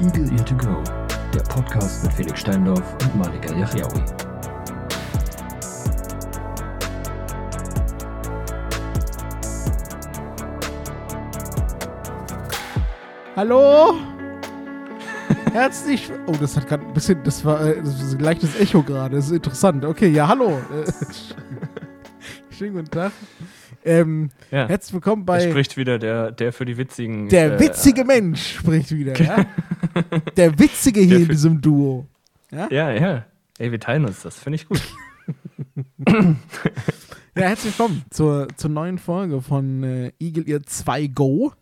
Eagle Ear to Go, der Podcast mit Felix Steindorf und Malika Yachiaoui. Hallo? Herzlich. Oh, das hat gerade ein bisschen. Das war, äh, das war ein leichtes Echo gerade. Das ist interessant. Okay, ja, hallo. Äh, Schönen guten Tag. Ähm, Ja. Herzlich willkommen bei. spricht wieder der, der für die witzigen. Der äh, witzige Mensch spricht wieder, ja? Der witzige hier Der in diesem Duo. Ja, ja. Ey, wir teilen uns das, finde ich gut. Ja, herzlich willkommen zur, zur neuen Folge von äh, Eagle Ear 2 Go.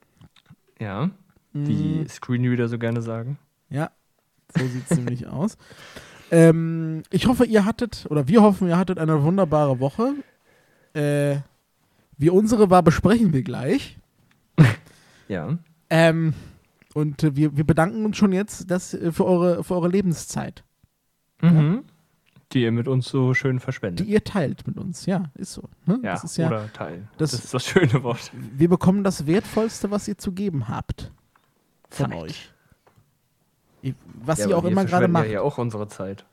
Ja, Mhm. wie Screenreader so gerne sagen. Ja, so sieht es nämlich aus. Ähm, ich hoffe, ihr hattet, oder wir hoffen, ihr hattet eine wunderbare Woche. Äh, wie unsere war, besprechen wir gleich. Ja. Ähm, und äh, wir, wir bedanken uns schon jetzt dass, äh, für, eure, für eure Lebenszeit, Mhm. Die ihr mit uns so schön die verschwendet. ihr teilt mit uns. Ja, ist so. Ne? ja, das ist ja oder teilen. das- Das, ist das schöne Wort. wir bekommen das Wertvollste, was ihr zu geben habt. Von Zeit. euch. Was ja, ihr auch wir immer gerade macht. Ja, ja, auch unsere Zeit.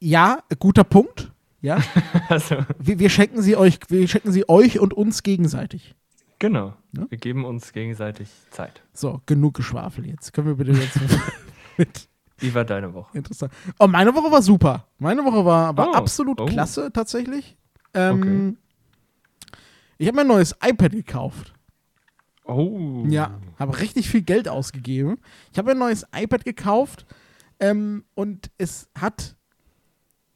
Ja, guter Punkt. Ja, Also, wir, wir schenken sie euch, wir schenken sie euch und uns gegenseitig. Genau. Ja? Wir geben uns gegenseitig Zeit. So, genug Geschwafel jetzt. Können wir bitte jetzt mit Wie war deine Woche? interessant. Oh, meine Woche war super. Meine Woche war, war Oh, absolut oh. klasse tatsächlich. Ähm, Ich habe mir ein neues iPad gekauft. Oh. Ja, habe richtig viel Geld ausgegeben. Ich habe ein neues iPad gekauft ähm, und es hat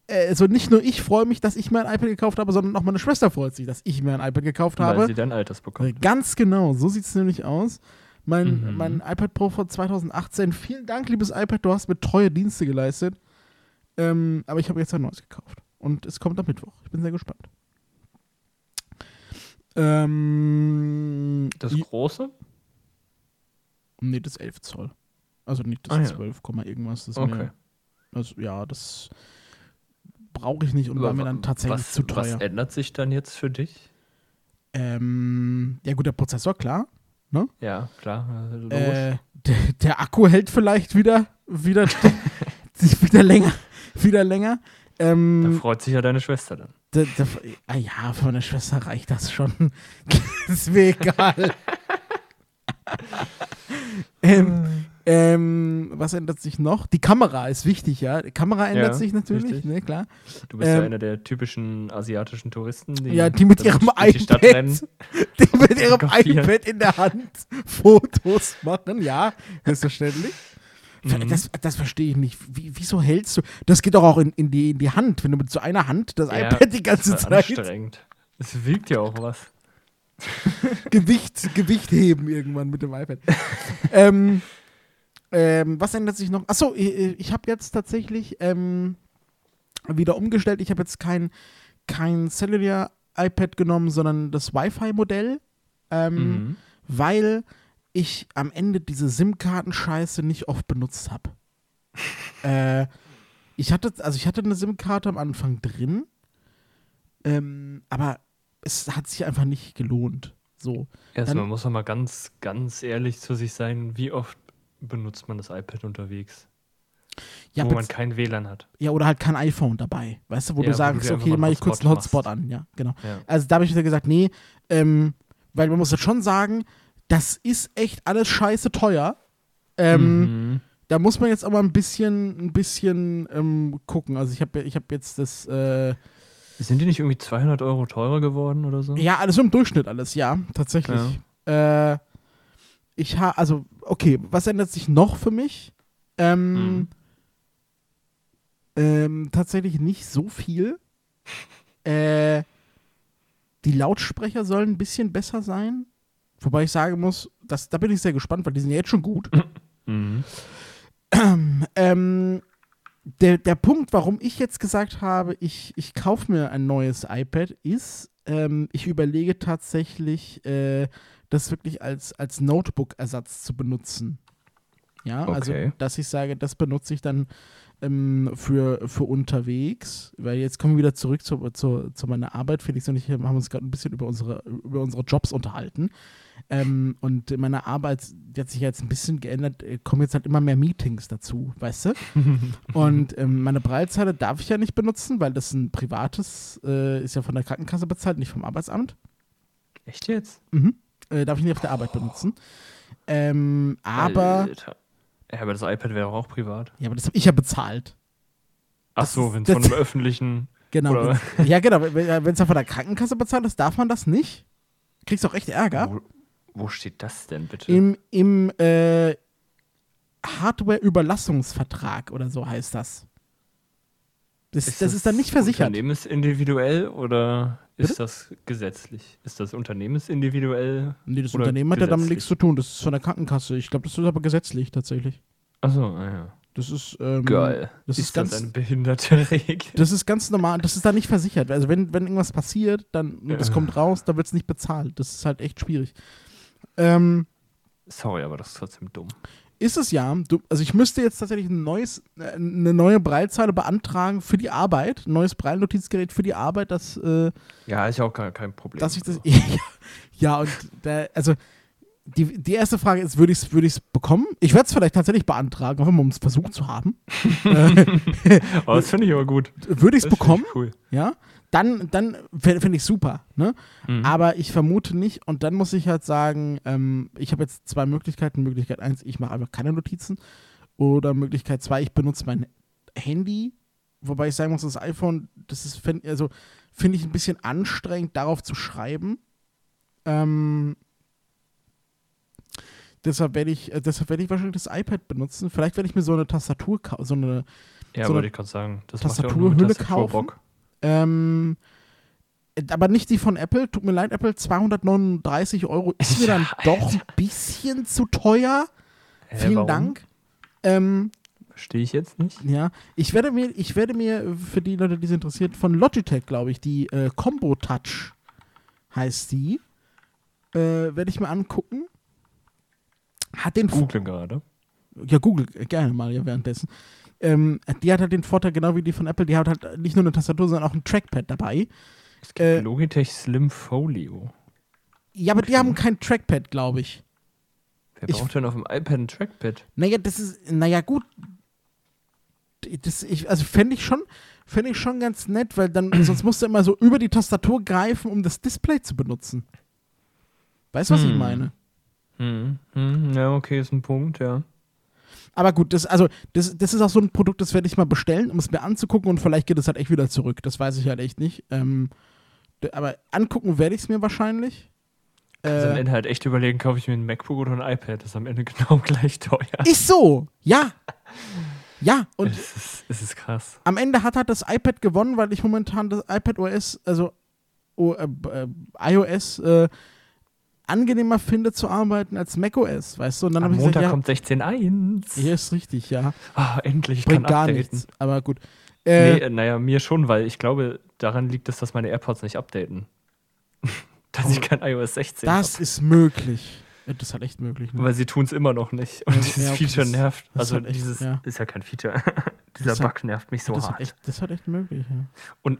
also nicht nur ich freue mich, dass ich mir ein iPad gekauft habe, sondern auch meine Schwester freut sich, dass ich mir ein iPad gekauft Weil habe. sie dein Alters bekommt. Ganz genau, so sieht es nämlich aus. Mein, Mhm. mein iPad Pro von 2018. Vielen Dank, liebes iPad, du hast mir treue Dienste geleistet. Ähm, aber ich habe jetzt ein neues gekauft. Und es kommt am Mittwoch. Ich bin sehr gespannt. Ähm, Das große? nee, das 11 Zoll. Also nicht Ah, das ja. 12, Komma irgendwas. Das Okay. mir, also, ja, das brauche ich nicht und war mir dann tatsächlich was, zu teuer. Was ändert sich dann jetzt für dich? Ähm, ja, gut, der Prozessor, klar. Ja, klar. Logisch. Äh, der, der Akku hält vielleicht wieder, wieder, wieder länger. Wieder länger. da Ähm, freut sich ja deine Schwester dann. der, der, ah ja, für meine Schwester reicht das schon. ist mir egal. ähm, ähm, was ändert sich noch? Die Kamera ist wichtig, ja. Die Kamera ändert Ja, sich natürlich, richtig. ne, klar. Du bist ja ähm, einer der typischen asiatischen Touristen, die, Ja, die mit ihrem iPad, rennen. die mit ihrem iPad in der Hand Fotos machen, ja, selbstverständlich. Mhm. Das, das verstehe ich nicht. Wie, wieso hältst du? Das geht doch auch in, in, die, in die Hand, wenn du mit so einer Hand das Ja, iPad die ganze das ist Zeit anstrengend. Es wiegt ja auch was. Gewicht, Gewicht heben irgendwann mit dem iPad. ähm, ähm, was ändert sich noch? Achso, ich, ich habe jetzt tatsächlich ähm, wieder umgestellt. Ich habe jetzt kein, kein Cellular iPad genommen, sondern das Wi-Fi-Modell. Ähm, Mhm. weil ich am Ende diese SIM-Karten-Scheiße nicht oft benutzt habe. äh, ich hatte, also ich hatte eine SIM-Karte am Anfang drin, ähm, aber es hat sich einfach nicht gelohnt. So. Erstmal Dann- muss man mal ganz, ganz ehrlich zu sich sein, wie oft benutzt man das iPad unterwegs, Ja, wo man kein WLAN hat. ja, oder halt kein iPhone dabei. Weißt du, wo Ja, du wo du sagst, dir einfach okay, mach ich kurz einen Hotspot Hotspot an. Ja, genau. Ja. Also da habe ich wieder gesagt, nee, ähm, weil man muss jetzt schon sagen, das ist echt alles scheiße teuer. Ähm, Mhm. da muss man jetzt aber ein bisschen, ein bisschen ähm, gucken. Also ich habe ich hab jetzt das, äh, Sind die nicht irgendwie 200 Euro teurer geworden oder so? ja, alles im Durchschnitt alles, ja, tatsächlich. Äh, ich habe, also, okay, was ändert sich noch für mich? Ähm, Mhm. ähm, tatsächlich nicht so viel. äh, die Lautsprecher sollen ein bisschen besser sein. Wobei ich sagen muss, das, da bin ich sehr gespannt, weil die sind ja jetzt schon gut. Mhm. Ähm, der, der Punkt, warum ich jetzt gesagt habe, ich, ich kaufe mir ein neues iPad, ist, ähm, ich überlege tatsächlich, äh, das wirklich als, als Notebook-Ersatz zu benutzen. Ja, also, Okay. dass ich sage, das benutze ich dann ähm, für, für unterwegs, weil jetzt kommen wir wieder zurück zu, zu, zu meiner Arbeit. Felix und ich haben uns gerade ein bisschen über unsere, über unsere Jobs unterhalten. Ähm, und in meiner Arbeit, die hat sich jetzt ein bisschen geändert, äh, kommen jetzt halt immer mehr Meetings dazu, weißt du? und ähm, meine Breitzeile darf ich ja nicht benutzen, weil das ein privates, äh, ist ja von der Krankenkasse bezahlt, nicht vom Arbeitsamt. Echt jetzt? Mhm. Äh, darf ich nicht auf der Arbeit benutzen. Ähm, aber. Ja, aber das iPad wäre auch privat. ja, aber das habe ich ja bezahlt. Ach Das so, wenn es von einem öffentlichen. Genau. Ja, genau. Wenn es ja von der Krankenkasse bezahlt ist, darf man das nicht. Kriegst auch echt Ärger. Wo, steht das denn bitte? Im, im äh, Hardware-Überlassungsvertrag oder so heißt das. Das das ist dann nicht versichert. Unternehmensindividuell oder Bitte? ist das gesetzlich? Ist das unternehmensindividuell? Nee, das Oder Unternehmen hat ja damit nichts zu tun. Das ist von der Krankenkasse. Ich glaube, das ist aber gesetzlich tatsächlich. Achso, ah ja. Das ist. Ähm, Geil. Das ist, ist das ganz. eine behinderte Regel? Das ist ganz normal. Das ist da nicht versichert. Also, wenn, wenn irgendwas passiert, dann. Das kommt raus, dann wird es nicht bezahlt. Das ist halt echt schwierig. Ähm. Sorry, aber das ist trotzdem dumm. Ist es ja. Du, also ich müsste jetzt tatsächlich ein neues, äh, eine neue Breilzeile beantragen für die Arbeit, ein neues Breilnotizgerät für die Arbeit, dass, äh, Ja, ist ja auch gar kein Problem. dass ich das. ja, und da, also die, die erste Frage ist, würde ich es würd ich's bekommen? Ich werde es vielleicht tatsächlich beantragen, auch um es versucht zu haben. äh, oh, das finde ich aber gut. würde ich es Das bekommen, Cool. ja, dann, dann finde ich super, ne? Mhm. Aber ich vermute nicht, und dann muss ich halt sagen, ähm, ich habe jetzt zwei Möglichkeiten. Möglichkeit eins, ich mache einfach keine Notizen. Oder Möglichkeit zwei, ich benutze mein Handy. Wobei ich sagen muss, das iPhone, das ist, fänd- also finde ich ein bisschen anstrengend, darauf zu schreiben. Ähm, deshalb werde ich, äh, deshalb werde ich wahrscheinlich das iPad benutzen. Vielleicht werde ich mir so eine Tastatur kaufen, so eine ja, so eine wollte ich gerade sagen. Das Tastaturhülle kaufen? Bock. Ähm, äh, aber nicht die von Apple. Tut mir leid, Apple. 239 Euro ist mir dann Ja, doch ein bisschen zu teuer. Hä, Vielen warum? Dank. Ähm, Verstehe ich jetzt nicht. ja, ich werde mir, ich werde mir für die Leute, die es interessiert, von Logitech, glaube ich, die äh, Combo Touch heißt die, äh, werde ich mir angucken. Hat den Google gerade. ja, Google äh, gerne mal ja währenddessen. Ähm, die hat halt den Vorteil, genau wie die von Apple, die hat halt nicht nur eine Tastatur, sondern auch ein Trackpad dabei. Es gibt Äh, Logitech Slim Folio. Ja, aber die Okay. haben kein Trackpad, glaube ich. Wer ich- braucht denn auf dem iPad ein Trackpad? Naja, das ist, naja, gut. Das, ich, also fände ich schon, fände ich schon ganz nett, weil dann, sonst musst du immer so über die Tastatur greifen, um das Display zu benutzen. Weißt du, was ich Hm. meine? Hm. Hm. Ja, okay, ist ein Punkt, ja. Aber gut, das, also, das, das ist auch so ein Produkt, das werde ich mal bestellen, um es mir anzugucken und vielleicht geht es halt echt wieder zurück. Das weiß ich halt echt nicht. Ähm, aber angucken werde ich es mir wahrscheinlich. Also am Äh, Ende halt echt überlegen, kaufe ich mir ein MacBook oder ein iPad. Das ist am Ende genau gleich teuer. ist so, ja. Ja, und es, ist, es ist krass. am Ende hat halt das iPad gewonnen, weil ich momentan das iPad OS, also o, äh, äh, iOS, äh, angenehmer finde zu arbeiten als macOS, weißt du? Und dann Am habe ich Montag gesagt, kommt 16.1. ja, hier ist richtig, ja. Ah, endlich, ich Bringt kann gar updaten. nichts, aber gut. Äh, nee, äh, naja, mir schon, weil ich glaube, daran liegt es, dass meine AirPods nicht updaten. dass ich kein iOS 16 Oh. das habe. ist möglich. Ja, Das ist halt echt möglich. Ne? Weil sie tun es immer noch nicht. Und Ja, dieses ja, Feature das- nervt. das ist also halt echt- dieses ja. ist ja kein Feature. Dieser halt- Bug nervt mich so das, hart. halt echt, das ist halt echt möglich, ja.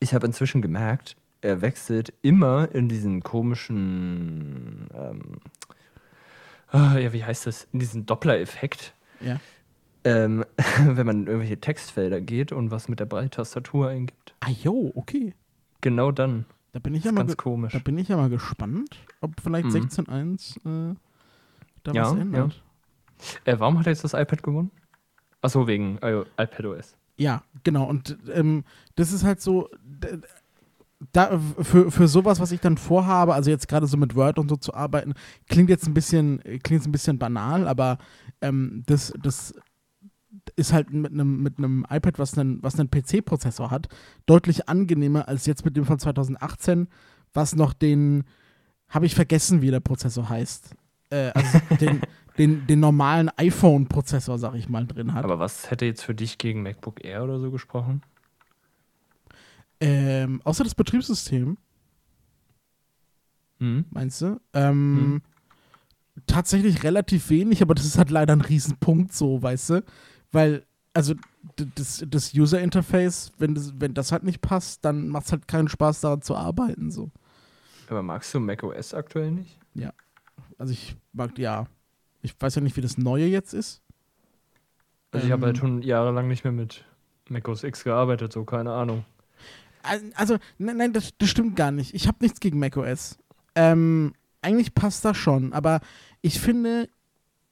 Ich habe inzwischen gemerkt, er wechselt immer in diesen komischen, ähm, ah, ja, wie heißt das, in diesen Doppler-Effekt, Ja. ähm, wenn man in irgendwelche Textfelder geht und was mit der Breitastatur eingibt. Ah, jo, okay. Genau dann. Da bin ich ja mal, ganz komisch. da bin ich ja mal gespannt, ob vielleicht Mhm. 16.1 äh, da Ja, was ja. ändert. Äh, warum hat er jetzt das iPad gewonnen? Achso, wegen I iPadOS. Ja, genau. Und ähm, das ist halt so, da, für, für sowas, was ich dann vorhabe, also jetzt gerade so mit Word und so zu arbeiten, klingt jetzt ein bisschen, klingt ein bisschen banal, aber ähm, das, das ist halt mit einem mit iPad, was einen, was einen PC-Prozessor hat, deutlich angenehmer als jetzt mit dem von 2018, was noch den, habe ich vergessen, wie der Prozessor heißt. Äh, also den, den, den normalen iPhone-Prozessor, sag ich mal, drin hat. Aber was hätte jetzt für dich gegen MacBook Air oder so gesprochen? Ähm, außer das Betriebssystem, Hm? meinst du? Ähm, Hm. Tatsächlich relativ wenig, aber das ist halt leider ein Riesenpunkt so, weißt du? Weil, also das, das User-Interface, wenn das, wenn das halt nicht passt, dann macht es halt keinen Spaß, daran zu arbeiten. So. Aber magst du macOS aktuell nicht? Also ich mag, ja. Ich weiß ja nicht, wie das Neue jetzt ist. Also ich habe Ähm. halt schon jahrelang nicht mehr mit Mac OS X gearbeitet, so keine Ahnung. Al- Also, nein, nein das, das stimmt gar nicht. Ich habe nichts gegen macOS. Ähm, eigentlich passt das schon, aber ich finde,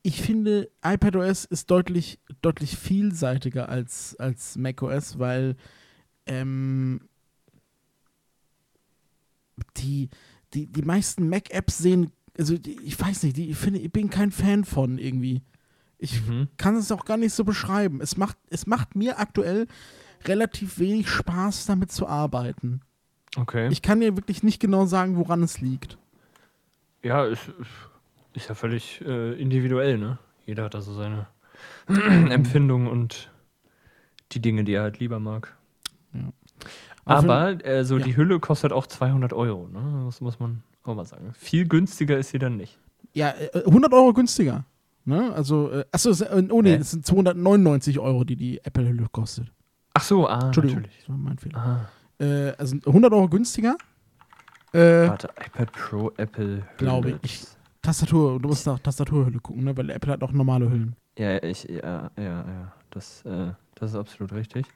ich finde, iPadOS ist deutlich, deutlich vielseitiger als, als macOS, weil ähm, die, die, die meisten Mac-Apps sehen, also die, ich weiß nicht, die, ich finde, ich bin kein Fan von irgendwie. Ich Mhm. kann es auch gar nicht so beschreiben. Es macht, es macht mir aktuell relativ wenig Spaß, damit zu arbeiten. Okay. Ich kann dir wirklich nicht genau sagen, woran es liegt. ja, ist, ist ja völlig äh, individuell, ne? Jeder hat da so seine Empfindungen und die Dinge, die er halt lieber mag. Jeden- Aber äh, so ja. die Hülle kostet auch 200 Euro, ne? Das muss man auch mal sagen. Viel günstiger ist sie dann nicht. Ja, äh, 100 Euro günstiger. Ne? Also, äh, achso, es- äh, oh nee, das sind 299 Euro, die die Apple-Hülle kostet. Ach so, ah, Entschuldigung, natürlich. das war mein Fehler. Äh, also 100 Euro günstiger. Äh, warte, iPad Pro, Apple. Glaube Hülle. ich. Tastatur, du musst nach Tastaturhülle gucken, ne? weil Apple hat auch normale Hüllen. Ja, ich, ja, ja, ja. Das, äh, das ist absolut richtig.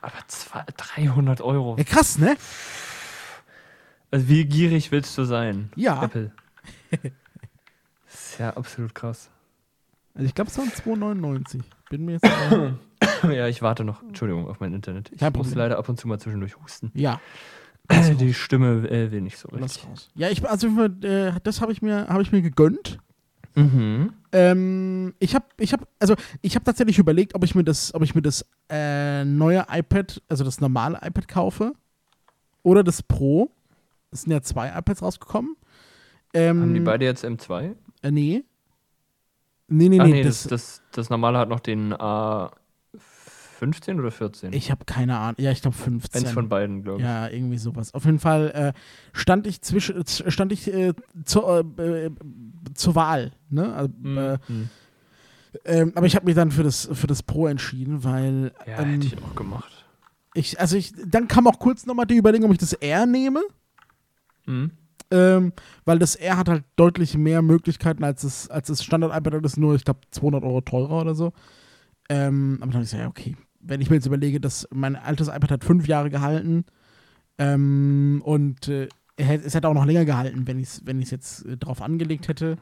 Aber zwei, 300 Euro. Ja, krass, ne? Also wie gierig willst du sein? Ja. Apple. Das ist ja absolut krass. Also ich glaube, es waren 2,99. Bin mir jetzt ja, ich warte noch. Entschuldigung auf mein Internet. Ich Kein muss Problem. leider ab und zu mal zwischendurch husten. Ja, Die Stimme äh, will nicht so lass richtig. raus. Ja, ich, also äh, das habe ich mir, habe ich mir gegönnt. Mhm. Ähm, ich habe, ich habe, also ich habe tatsächlich überlegt, ob ich mir das, ob ich mir das äh, neue iPad, also das normale iPad kaufe oder das Pro. Es sind ja zwei iPads rausgekommen. Ähm, Haben die beide jetzt M2? Äh, nee. Nee, nee, Ach nee. nee, das, das, das, das normale hat noch den A15 oder 14? ich habe keine Ahnung. Ja, ich glaube 15. Eins von beiden, glaube ich. Ja, irgendwie sowas. Auf jeden Fall äh, stand ich zwischen, z- stand ich äh, zur, äh, äh, zur Wahl. Ne? Also, äh, Mhm. ähm, aber ich habe mich dann für das, für das Pro entschieden, weil Ja, ähm, hätte ich auch gemacht. ich, also ich, dann kam auch kurz nochmal die Überlegung, ob ich das R nehme, Mhm. ähm, weil das R hat halt deutlich mehr Möglichkeiten als das, als das Standard-iPad, das ist nur, ich glaube, 200 Euro teurer oder so. Ähm, aber dann habe ich gesagt, ja, okay, wenn ich mir jetzt überlege, dass mein altes iPad hat fünf Jahre gehalten ähm, und äh, es hätte auch noch länger gehalten, wenn ich es wenn ich's jetzt äh, drauf angelegt hätte,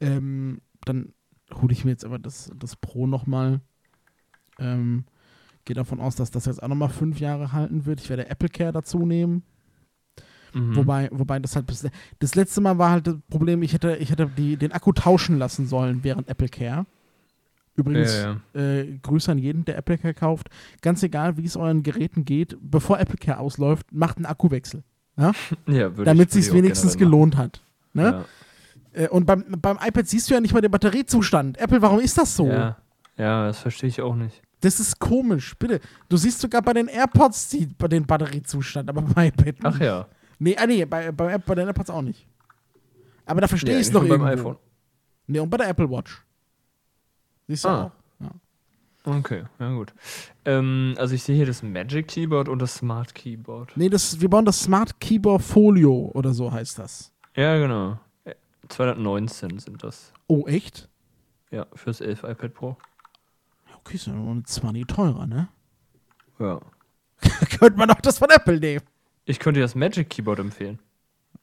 ähm, dann hole ich mir jetzt aber das, das Pro nochmal. Ähm, Gehe davon aus, dass das jetzt auch nochmal fünf Jahre halten wird. Ich werde Apple Care dazu nehmen. Mhm. Wobei, wobei das halt bis, das letzte Mal war halt das Problem, ich hätte, ich hätte die, den Akku tauschen lassen sollen während Apple Care. Übrigens, Ja, ja. Äh, Grüße an jeden, der Apple Care kauft. Ganz egal, wie es euren Geräten geht, bevor Apple Care ausläuft, macht einen Akkuwechsel. Ja, würde damit es sich wenigstens gelohnt hat. Ne? Äh, und beim, beim iPad siehst du ja nicht mal den Batteriezustand. Apple, warum ist das so? Ja. ja, ja, das verstehe ich auch nicht. Das ist komisch, bitte. Du siehst sogar bei den AirPods die, bei den Batteriezustand, aber beim iPad nicht. Ach ja. Nee, ah, nee bei, bei, bei den AirPods auch nicht. Aber da verstehe Ja, ich es noch irgendwo. beim iPhone. Nee, und bei der Apple Watch. Siehst du Ah. auch? Ja. Okay, ja gut. Ähm, also ich sehe hier das Magic Keyboard und das Smart Keyboard. Nee, das, wir bauen das Smart Keyboard Folio oder so heißt das. Ja, genau. Äh, 219 sind das. Oh, echt? Ja, fürs 11 iPad Pro. Ja, Okay, ist ja nur 20 teurer, ne? Ja. Könnte man auch das von Apple nehmen. Ich könnte dir das Magic Keyboard empfehlen.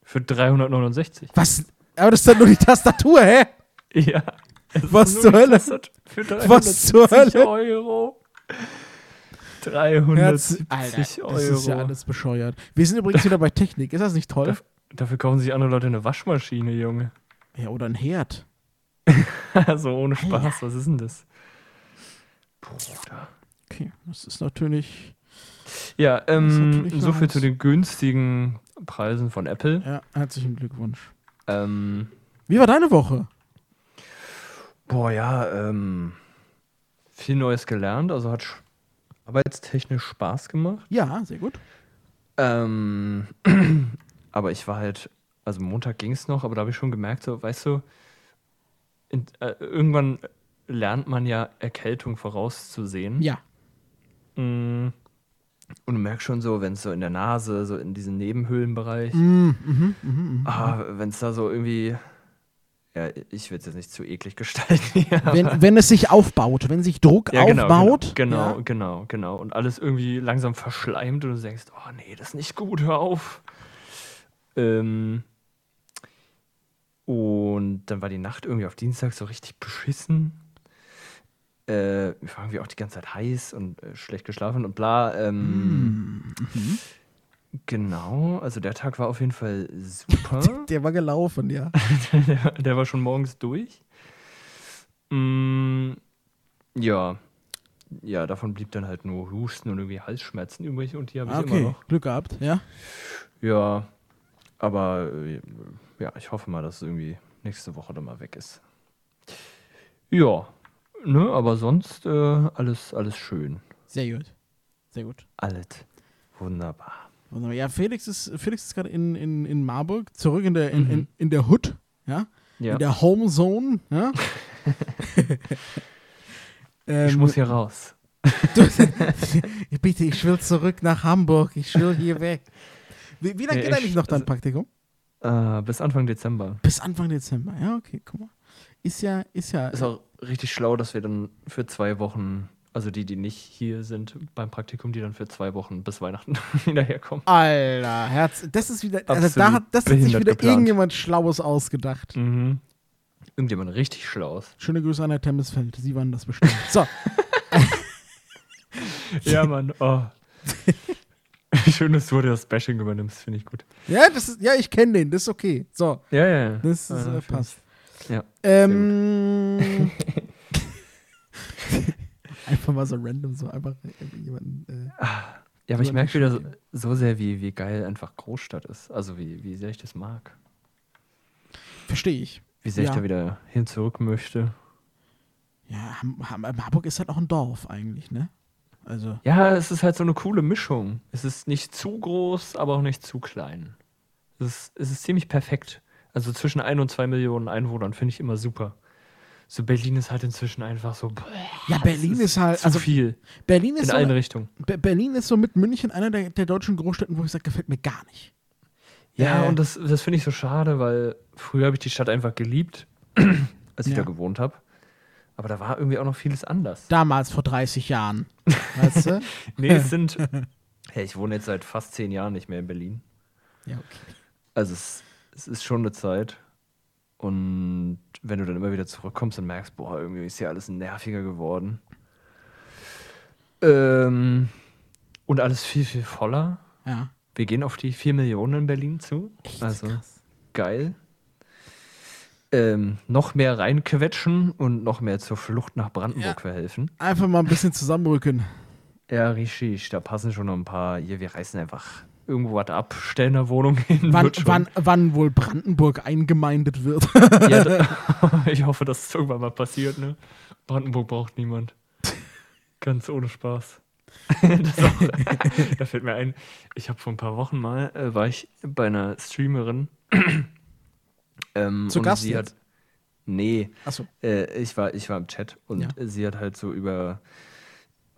Für 369. Was? Aber das ist dann nur die Tastatur, hä? Ja. Ist Was zur Hölle? Für Was zur 370 Hölle? Euro. Herz, 370 Alter, Euro. das ist ja alles bescheuert. Wir sind übrigens wieder bei Technik. Ist das nicht toll? Daf- Dafür kaufen sich andere Leute eine Waschmaschine, Junge. Ja, oder ein Herd. also ohne Spaß, was ist denn das? Bruder. Okay, das ist natürlich. Ja, ähm, natürlich so viel nice. zu den günstigen Preisen von Apple. Ja, herzlichen Glückwunsch. Ähm, Wie war deine Woche? Boah, ja, ähm, viel Neues gelernt, also hat sch- arbeitstechnisch Spaß gemacht. Ja, sehr gut. Ähm, aber ich war halt, also Montag ging es noch, aber da habe ich schon gemerkt, so, weißt du, in, äh, irgendwann lernt man ja Erkältung vorauszusehen. Ja. Mm. Und du merkst schon so, wenn es so in der Nase, so in diesem Nebenhöhlenbereich, Mm, mhm, mhm, mhm. ah, wenn es da so irgendwie Ja, ich will es jetzt nicht zu eklig gestalten. Wenn, wenn es sich aufbaut, wenn sich Druck ja, genau, aufbaut. Genau, genau, genau, genau. Und alles irgendwie langsam verschleimt und du denkst, oh nee, das ist nicht gut, hör auf. Ähm, und dann war die Nacht irgendwie auf Dienstag so richtig beschissen. Äh, ich war irgendwie auch die ganze Zeit heiß und äh, schlecht geschlafen und bla. Ähm, Mhm. Genau, also der Tag war auf jeden Fall super. Der war gelaufen, ja. der, der war schon morgens durch. Mm, ja. Ja, davon blieb dann halt nur Husten und irgendwie Halsschmerzen übrig und die habe ich Ah, immer okay, noch. Glück gehabt, ja. Ja, aber äh, ja, ich hoffe mal, dass es irgendwie nächste Woche dann mal weg ist. Ja, ne, aber sonst äh, alles, alles schön. Sehr gut. Sehr gut. Alles wunderbar. Ja, Felix ist, Felix ist gerade in, in, in Marburg, zurück in der, in, Mhm. in, in der Hood, ja, Ja, in der Home Zone, ja. ähm, ich muss hier raus. bitte, ich will zurück nach Hamburg, ich will hier weg. Wie, wie lange Nee, geht eigentlich ich- noch dein also- Praktikum? Äh, bis Anfang Dezember. Bis Anfang Dezember, ja, okay, guck mal. Ist ja, ist ja, Ist auch richtig schlau, dass wir dann für zwei Wochen, also die, die nicht hier sind beim Praktikum, die dann für zwei Wochen bis Weihnachten wieder herkommen. Alter, Herz, das ist wieder, also da hat, das hat sich wieder geplant. irgendjemand Schlaues ausgedacht. Mhm. Irgendjemand richtig schlaues. Schöne Grüße an der Temmesfeld, Sie waren das bestimmt. So, Ja, Mann. Oh. Schön, dass du das Bashing übernimmst, finde ich gut. ja, das ist, ja, ich kenne den, das ist okay. So, Ja, ja, ja. das ist, Ah, äh, passt. Ja. Ähm, einfach mal so random, so einfach jemanden. Äh, Ja, aber ich merke wieder so, so sehr, wie, wie geil einfach Großstadt ist. Also wie, wie sehr ich das mag. Verstehe ich. Wie sehr Ja. ich da wieder hin zurück möchte. Ja, Marburg ist halt auch ein Dorf eigentlich, ne? Also, Ja, es ist halt so eine coole Mischung. Es ist nicht zu groß, aber auch nicht zu klein. Es ist, es ist ziemlich perfekt. Also zwischen ein und zwei Millionen Einwohnern finde ich immer super. So Berlin ist halt inzwischen einfach so. ja, Berlin es ist, halt, zu also viel Berlin ist in so, allen Richtungen. Be- Berlin ist so mit München einer der, der deutschen Großstädten, wo ich sage, gefällt mir gar nicht. Ja, Äh. und das, das finde ich so schade, weil früher habe ich die Stadt einfach geliebt, als ich Ja. da gewohnt habe. Aber da war irgendwie auch noch vieles anders. Damals vor 30 Jahren. weißt du? Nee, es sind. Hey, ich wohne jetzt seit fast zehn Jahren nicht mehr in Berlin. Ja, okay. Also es, es ist schon eine Zeit. Und wenn du dann immer wieder zurückkommst und merkst, boah, irgendwie ist hier alles nerviger geworden. Ähm, und alles viel, viel voller. Ja. Wir gehen auf die 4 Millionen in Berlin zu. Echt also krass. geil. Ähm, noch mehr reinquetschen und noch mehr zur Flucht nach Brandenburg Ja. verhelfen. Einfach mal ein bisschen zusammenrücken. Ja, richtig. Da passen schon noch ein paar. Hier, wir reißen einfach irgendwo was ab, stellen eine Wohnung hin. Wann, wann, wann wohl Brandenburg eingemeindet wird. Ja, da, ich hoffe, dass es irgendwann mal passiert, ne? Brandenburg braucht niemand. Ganz ohne Spaß. auch, da fällt mir ein, ich habe vor ein paar Wochen mal, äh, war ich bei einer Streamerin. ähm, Zu Gast sie hat. Nee, Achso. äh, ich, war, ich war im Chat und Ja. sie hat halt so über,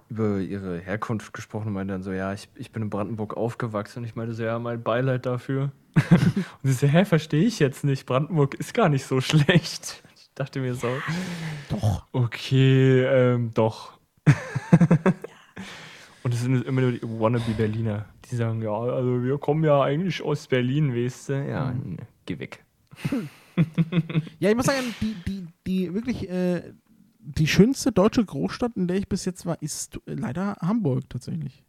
über ihre Herkunft gesprochen und meinte dann so, ja, ich, ich bin in Brandenburg aufgewachsen und ich meinte so, ja, mein Beileid dafür. und sie so, hä, verstehe ich jetzt nicht, Brandenburg ist gar nicht so schlecht. Ich dachte mir so, Doch. okay, ähm, doch. und es sind immer nur die Wannabe-Berliner, die sagen, ja, also wir kommen ja eigentlich aus Berlin, weißt du? Ja, nee, geh weg. Ja, ich muss sagen, die, die, die wirklich äh, die schönste deutsche Großstadt, in der ich bis jetzt war, ist leider Hamburg tatsächlich.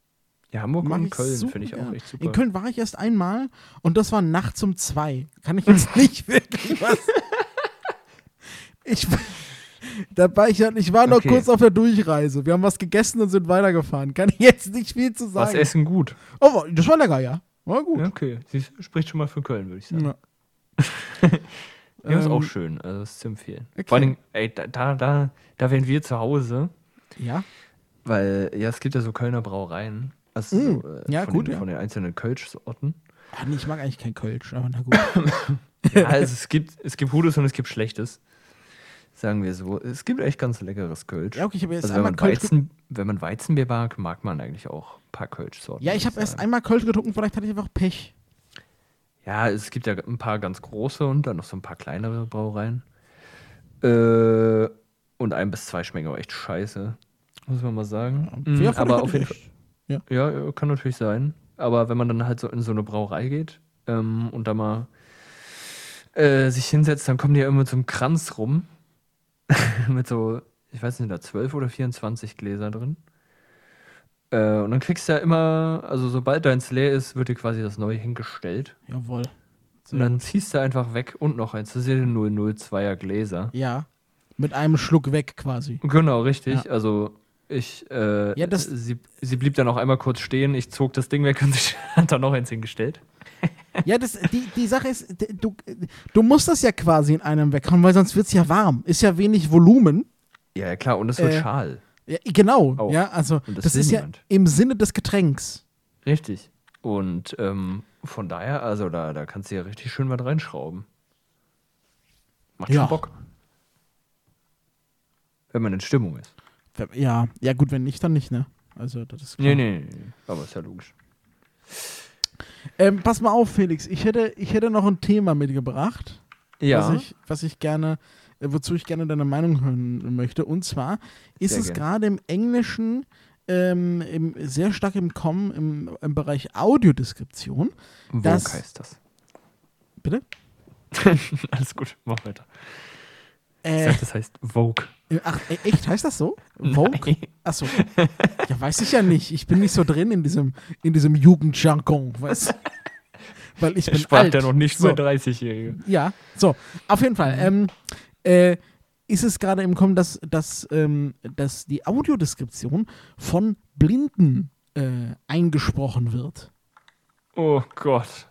Ja, Hamburg und Köln finde ich auch echt super. In Köln war ich erst einmal und das war nachts um zwei. Kann ich jetzt nicht wirklich was. Ich, da war ich, ich war noch Okay. kurz auf der Durchreise. Wir haben was gegessen und sind weitergefahren. Kann ich jetzt nicht viel zu Was sagen. essen gut. Oh, das war lecker, ja. War gut. Ja, okay. Sie spricht schon mal für Köln, würde ich sagen. Ja. Ja, ist auch Ähm, schön. Also ist zu empfehlen. okay. Vor allem, ey, da, da, da, wären wir zu Hause, Ja. weil ja, es gibt ja so Kölner Brauereien. Also Mm, so, äh, ja, von gut, den, ja. Von den einzelnen Kölsch-Sorten. Ah, nee, ich mag eigentlich kein Kölsch, aber na gut. Ja, also es gibt, es gibt Gutes und es gibt Schlechtes. Sagen wir so. Es gibt echt ganz leckeres Kölsch. Ja, okay, ich habe jetzt also wenn einmal man, Kölsch Weizen, wenn man Weizenbier mag, mag man eigentlich auch ein paar Kölsch-Sorten. Ja, ich habe erst einmal Kölsch getrunken, vielleicht hatte ich einfach Pech. Ja, es gibt ja ein paar ganz große und dann noch so ein paar kleinere Brauereien. Äh, und ein bis zwei schmecken aber echt scheiße. Muss man mal sagen. Mhm, Fair von aber auf jeden Fall. Ja, ja, kann natürlich sein. Aber wenn man dann halt so in so eine Brauerei geht ähm, und da mal äh, sich hinsetzt, dann kommen die ja immer zum Kranz rum. mit so, ich weiß nicht, da 12 oder 24 Gläser drin. Äh, und dann kriegst du ja immer, also sobald deins leer ist, wird dir quasi das neue hingestellt. Jawohl. Und dann ziehst du einfach weg und noch eins. Das sind 002er Gläser. Ja. Mit einem Schluck weg quasi. Genau, richtig. Ja. Also ich, äh, Ja, das- sie, sie blieb dann auch einmal kurz stehen. Ich zog das Ding weg und sie hat da noch eins hingestellt. Ja, das, die, die Sache ist, du, du musst das ja quasi in einem weghauen, weil sonst wird es ja warm. Ist ja wenig Volumen. Ja, ja, klar. Und es wird Äh, schal. Ja, genau. Auch. Ja, also das das, ist ja niemand. im Sinne des Getränks. Richtig. Und ähm, von daher, also da, da kannst du ja richtig schön was reinschrauben. Macht Ja. schon Bock. Wenn man in Stimmung ist. Ja, ja gut, wenn nicht, dann nicht, ne? Also das ist klar. Nee, nee, nee. Aber ist ja logisch. Ähm, pass mal auf, Felix. Ich hätte, ich hätte noch ein Thema mitgebracht, Ja. was, ich, was ich gerne, wozu ich gerne deine Meinung hören möchte. Und zwar ist Sehr es gerade im Englischen ähm, im, sehr stark im Kommen im, im Bereich Audiodeskription. Das- heißt das. Bitte? Alles gut, mach weiter. Ich Äh, sag, das heißt Vogue. ach, e- echt? Heißt das so? Vogue? Achso. Ja, weiß ich ja nicht. Ich bin nicht so drin in diesem, in diesem Jugendjargon, weißt du? Weil ich bin alt. ja noch nicht So. so 30-Jährige. Ja, so, auf jeden Fall. Ähm, äh, ist es gerade im Kommen, dass, dass, ähm, dass die Audiodeskription von Blinden äh, eingesprochen wird. Oh Gott.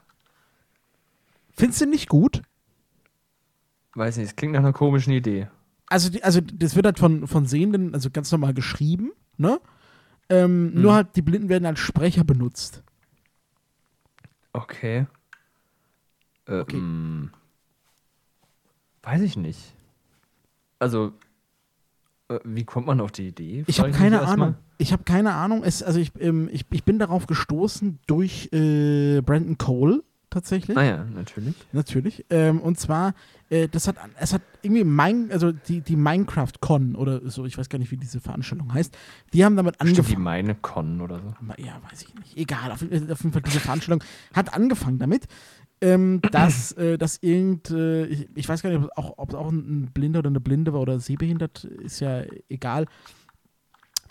Findest du nicht gut? Weiß nicht, es klingt nach einer komischen Idee. Also, die, also das wird halt von, von Sehenden, also ganz normal geschrieben, ne? Ähm, Mhm. Nur halt, die Blinden werden als Sprecher benutzt. Okay. Okay. mm, weiß ich nicht. Also, äh, wie kommt man auf die Idee? Ich Frag habe keine. Ahnung. Ich habe keine Ahnung. Es, also ich, ähm, ich, ich bin darauf gestoßen durch äh, Brandon Cole tatsächlich. Naja, natürlich. Natürlich. Ähm, und zwar, äh, das hat, es hat irgendwie mein, also die, die Minecraft-Con oder so, ich weiß gar nicht, wie diese Veranstaltung heißt, die haben damit Stimmt, die angefangen. meine Con oder so. Ja, weiß ich nicht. Egal, auf, auf jeden Fall, diese Veranstaltung hat angefangen damit, ähm, dass, äh, dass irgend, äh, ich, ich weiß gar nicht, ob es auch, auch ein Blinder oder eine Blinde war oder sehbehindert, ist ja egal.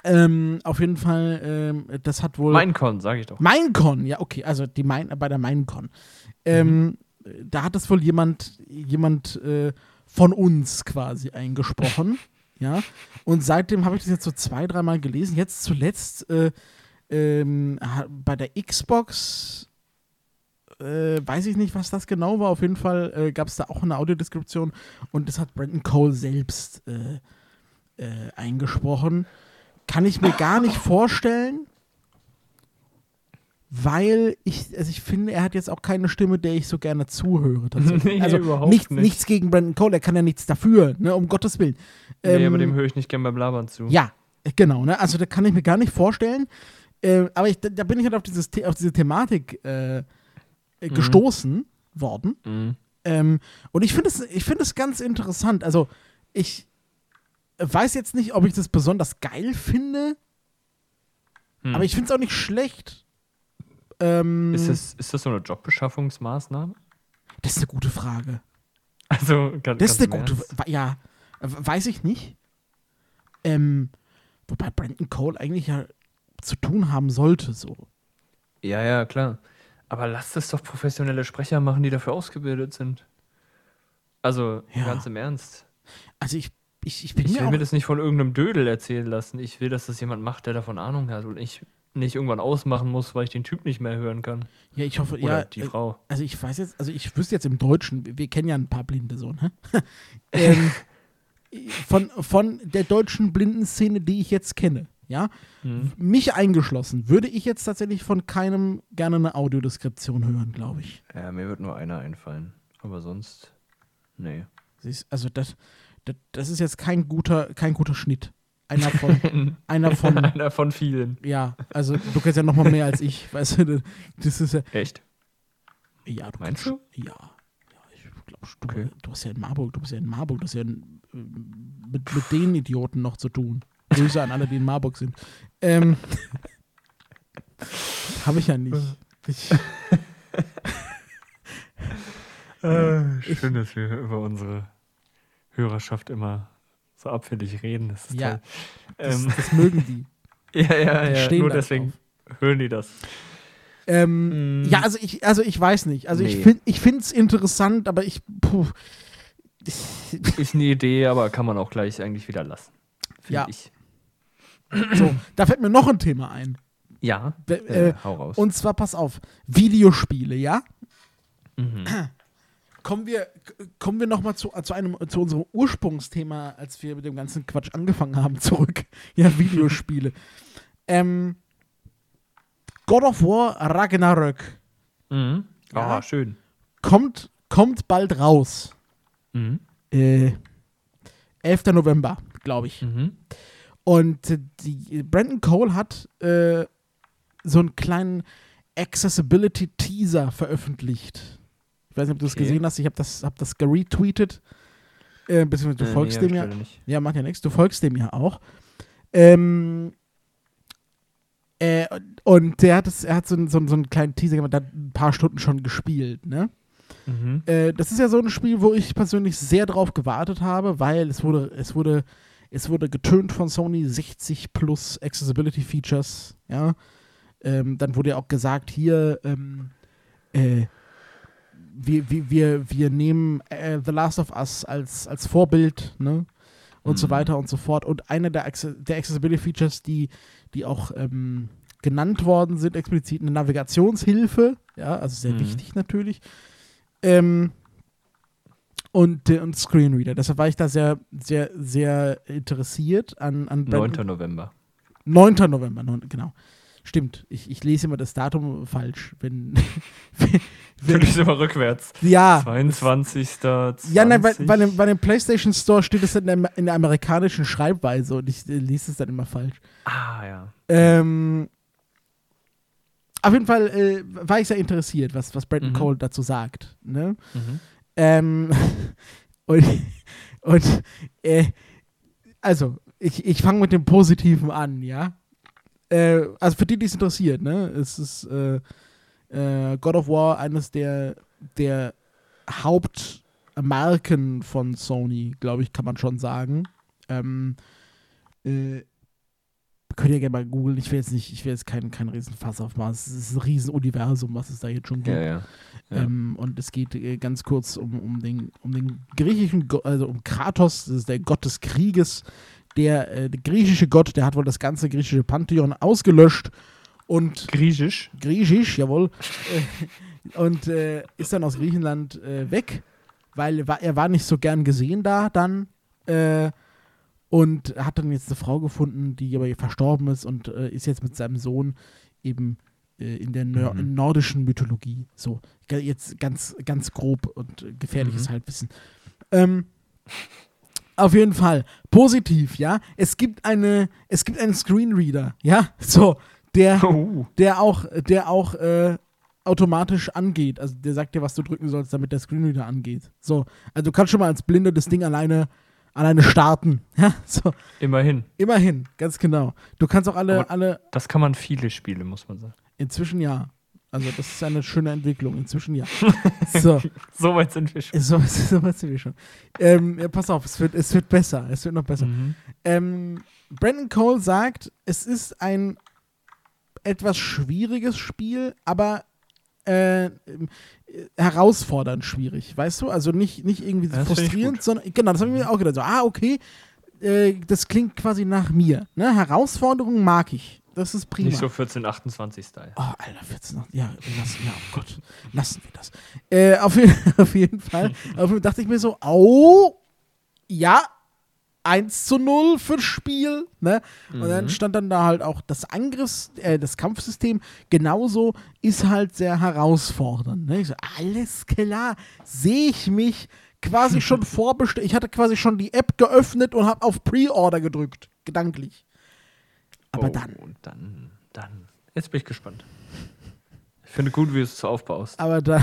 Ähm, auf jeden Fall, ähm, das hat wohl. Mein Con, sag ich doch. Minecon, ja, okay, also die Main, bei der Minecon. Ähm, Da hat das wohl jemand, jemand äh, von uns quasi eingesprochen. ja. Und seitdem habe ich das jetzt so zwei, dreimal gelesen. Jetzt zuletzt äh, ähm, bei der Xbox. Äh, weiß ich nicht, was das genau war. Auf jeden Fall äh, gab es da auch eine Audiodeskription und das hat Brandon Cole selbst äh, äh, eingesprochen. Kann ich mir gar nicht vorstellen, weil ich, also ich finde, er hat jetzt auch keine Stimme, der ich so gerne zuhöre. Nee, also überhaupt nichts, nicht. nichts gegen Brandon Cole, er kann ja nichts dafür, ne, um Gottes Willen. nee, aber Ähm, dem höre ich nicht gern beim Labern zu. ja, genau, ne? Also da kann ich mir gar nicht vorstellen. Äh, aber ich, da, da bin ich halt auf, dieses, auf diese Thematik äh, äh, Mhm. gestoßen worden. Mhm. Ähm, und ich finde es, ich finde es ganz interessant. Also, ich weiß jetzt nicht, ob ich das besonders geil finde, Hm. aber ich finde es auch nicht schlecht. Ähm, ist, das, ist das so eine Jobbeschaffungsmaßnahme? das ist eine gute Frage. Also, ganz, Das ist eine gute, wa- ja, weiß ich nicht. Ähm, wobei Brandon Cole eigentlich ja zu tun haben sollte, so. Ja, ja, klar. Aber lass das doch professionelle Sprecher machen, die dafür ausgebildet sind. Also, Ja. ganz im Ernst. Also ich, ich, ich bin Ich will mir das nicht von irgendeinem Dödel erzählen lassen. Ich will, dass das jemand macht, der davon Ahnung hat und ich nicht irgendwann ausmachen muss, weil ich den Typ nicht mehr hören kann. ja, ich hoffe, Oder ja, die äh, Frau. also ich weiß jetzt, also ich wüsste jetzt im Deutschen, wir- wir kennen ja ein paar Blinde so, ne? ähm, von, von der deutschen Blindenszene, die ich jetzt kenne, ja, Hm. mich eingeschlossen, würde ich jetzt tatsächlich von keinem gerne eine Audiodeskription hören, glaube ich. Ja, mir wird nur einer einfallen. Aber sonst, nee. Siehst- Also das, das, das ist jetzt kein guter, kein guter Schnitt. Einer von, einer von, einer von vielen. ja, also du kennst ja noch mal mehr als ich, weißt du, das ist ja, Echt? ja, du Meinst kennst- Ja, ja, ich glaube, du, Okay. du hast ja in Marburg, du bist ja in Marburg, du hast ja in mit, mit den Idioten noch zu tun. Grüße an alle, die in Marburg sind. Ähm, Habe ich ja nicht. Ich, Äh, schön, dass wir über unsere Hörerschaft immer so abfällig reden. Das ist Ja, toll. das, Ähm, das mögen die. ja, ja, die ja. Nur deswegen hören die das. Ähm, Mm. Ja, also ich, also ich weiß nicht. Also ich Nee. finde ich es interessant, aber ich. Puh, ich Ist eine Idee, aber kann man auch gleich eigentlich wieder lassen. Finde Ja. ich. so, da fällt mir noch ein Thema ein. Ja. Äh, äh, hau raus. Und zwar, pass auf, Videospiele, ja? mhm. Kommen wir, kommen wir nochmal zu, zu, einem, zu unserem Ursprungsthema, als wir mit dem ganzen Quatsch angefangen haben, zurück. Ja, Videospiele. ähm, God of War Ragnarök Mhm. Ja. Ah, schön. kommt, kommt bald raus. Mhm. Äh, 11. November, glaube ich. Mhm. Und die, Brandon Cole hat äh, so einen kleinen Accessibility-Teaser veröffentlicht. Ich weiß nicht, ob du das Okay. gesehen hast. Ich habe das, hab das geretweetet. Äh, beziehungsweise du Äh, folgst nee, dem ja. nicht. Ja, macht ja nichts. Du folgst dem ja auch. Ähm, äh, und der hat, es, er hat so, einen- so, einen- so einen kleinen Teaser gemacht, der hat ein paar Stunden schon gespielt, ne? Mhm. Äh, das ist ja so ein Spiel, wo ich persönlich sehr drauf gewartet habe, weil es wurde, es wurde, es wurde getönt von Sony 60 plus Accessibility Features, ja. Ähm, dann wurde ja auch gesagt, hier, ähm, äh, wir, wir, wir, wir nehmen äh, The Last of Us als, als Vorbild, ne? Und so Mhm. weiter und so fort. Und einer der, der Accessibility Features, die, die auch ähm, genannt worden sind, explizit eine Navigationshilfe, ja, also sehr Mhm. wichtig natürlich. Ähm, und, und Screenreader. Deshalb war ich da sehr, sehr, sehr interessiert an, an 9. November. 9. November, neun, genau. Stimmt, ich, ich lese immer das Datum falsch. Wenn, wenn, Du liest immer rückwärts. ja, 22. ja, nein, bei, 20. bei, dem, bei dem PlayStation Store steht es in der, in der amerikanischen Schreibweise und ich äh, lese es dann immer falsch. Ah, ja. Ähm, auf jeden Fall äh, war ich sehr interessiert, was, was Brandon Mhm. Cole dazu sagt. Ne? Mhm. Ähm, und und äh, also, ich, ich fange mit dem Positiven an, ja. Äh, also für die, die es interessiert, ne? Es ist äh, äh, God of War eines der, der Hauptmarken von Sony, glaube ich, kann man schon sagen. Ähm, äh, könnt ihr gerne mal googeln. Ich will jetzt nicht, ich will jetzt kein, kein Riesenfass aufmachen. Es ist ein Riesenuniversum, was es da jetzt schon gibt. Ja, ja. ja. Ähm, und es geht äh, ganz kurz um, um, den, um den griechischen, Go also um Kratos, das ist der Gott des Krieges. Der, äh, der griechische Gott, der hat wohl das ganze griechische Pantheon ausgelöscht und Griechisch. griechisch, jawohl, und äh, ist dann aus Griechenland äh, weg, weil er war, er war nicht so gern gesehen da dann äh, und hat dann jetzt eine Frau gefunden, die aber verstorben ist und äh, ist jetzt mit seinem Sohn eben äh, in der Nör Mhm. nordischen Mythologie. So, jetzt ganz, ganz grob und äh, gefährliches Mhm. Halbwissen. Ähm, auf jeden Fall. Positiv, ja. Es gibt eine, es gibt einen Screenreader, ja. So, der, Oh. der auch, der auch äh, automatisch angeht. Also der sagt dir, was du drücken sollst, damit der Screenreader angeht. So, also du kannst schon mal als Blinde das Ding alleine, alleine starten. Ja, so, Immerhin. immerhin, ganz genau. Du kannst auch alle, Aber- alle, Das kann man viele Spiele, muss man sagen. inzwischen ja. Also das ist eine schöne Entwicklung, inzwischen ja. So, So weit sind wir schon. so, so weit sind wir schon. Ähm, ja, pass auf, es wird, es wird besser, es wird noch besser. Mhm. Ähm, Brandon Cole sagt, es ist ein etwas schwieriges Spiel, aber äh, herausfordernd schwierig, weißt du? Also nicht, nicht irgendwie ich frustrierend, sondern genau, das habe ich mir auch gedacht. So, ah, okay, äh, das klingt quasi nach mir. Ne? Herausforderungen mag ich. Das ist prima. Nicht so 1428-Style. Oh, Alter, 14 noch. Ja, lassen, ja, oh Gott. Lassen wir das. Äh, auf, jeden, auf jeden Fall. Auf jeden Fall dachte ich mir so, au, ja, 1 zu 0 fürs Spiel. Ne? Und dann Mhm. stand dann da halt auch das Angriffs-, äh, das Kampfsystem genauso ist halt sehr herausfordernd. Ne? Ich so, alles klar, sehe ich mich quasi schon vorbestellt. Ich hatte quasi schon die App geöffnet und habe auf Pre-Order gedrückt, gedanklich. Aber oh, dann, dann, dann. Jetzt bin ich gespannt. Ich finde gut, wie du es so aufbaust. aber dann,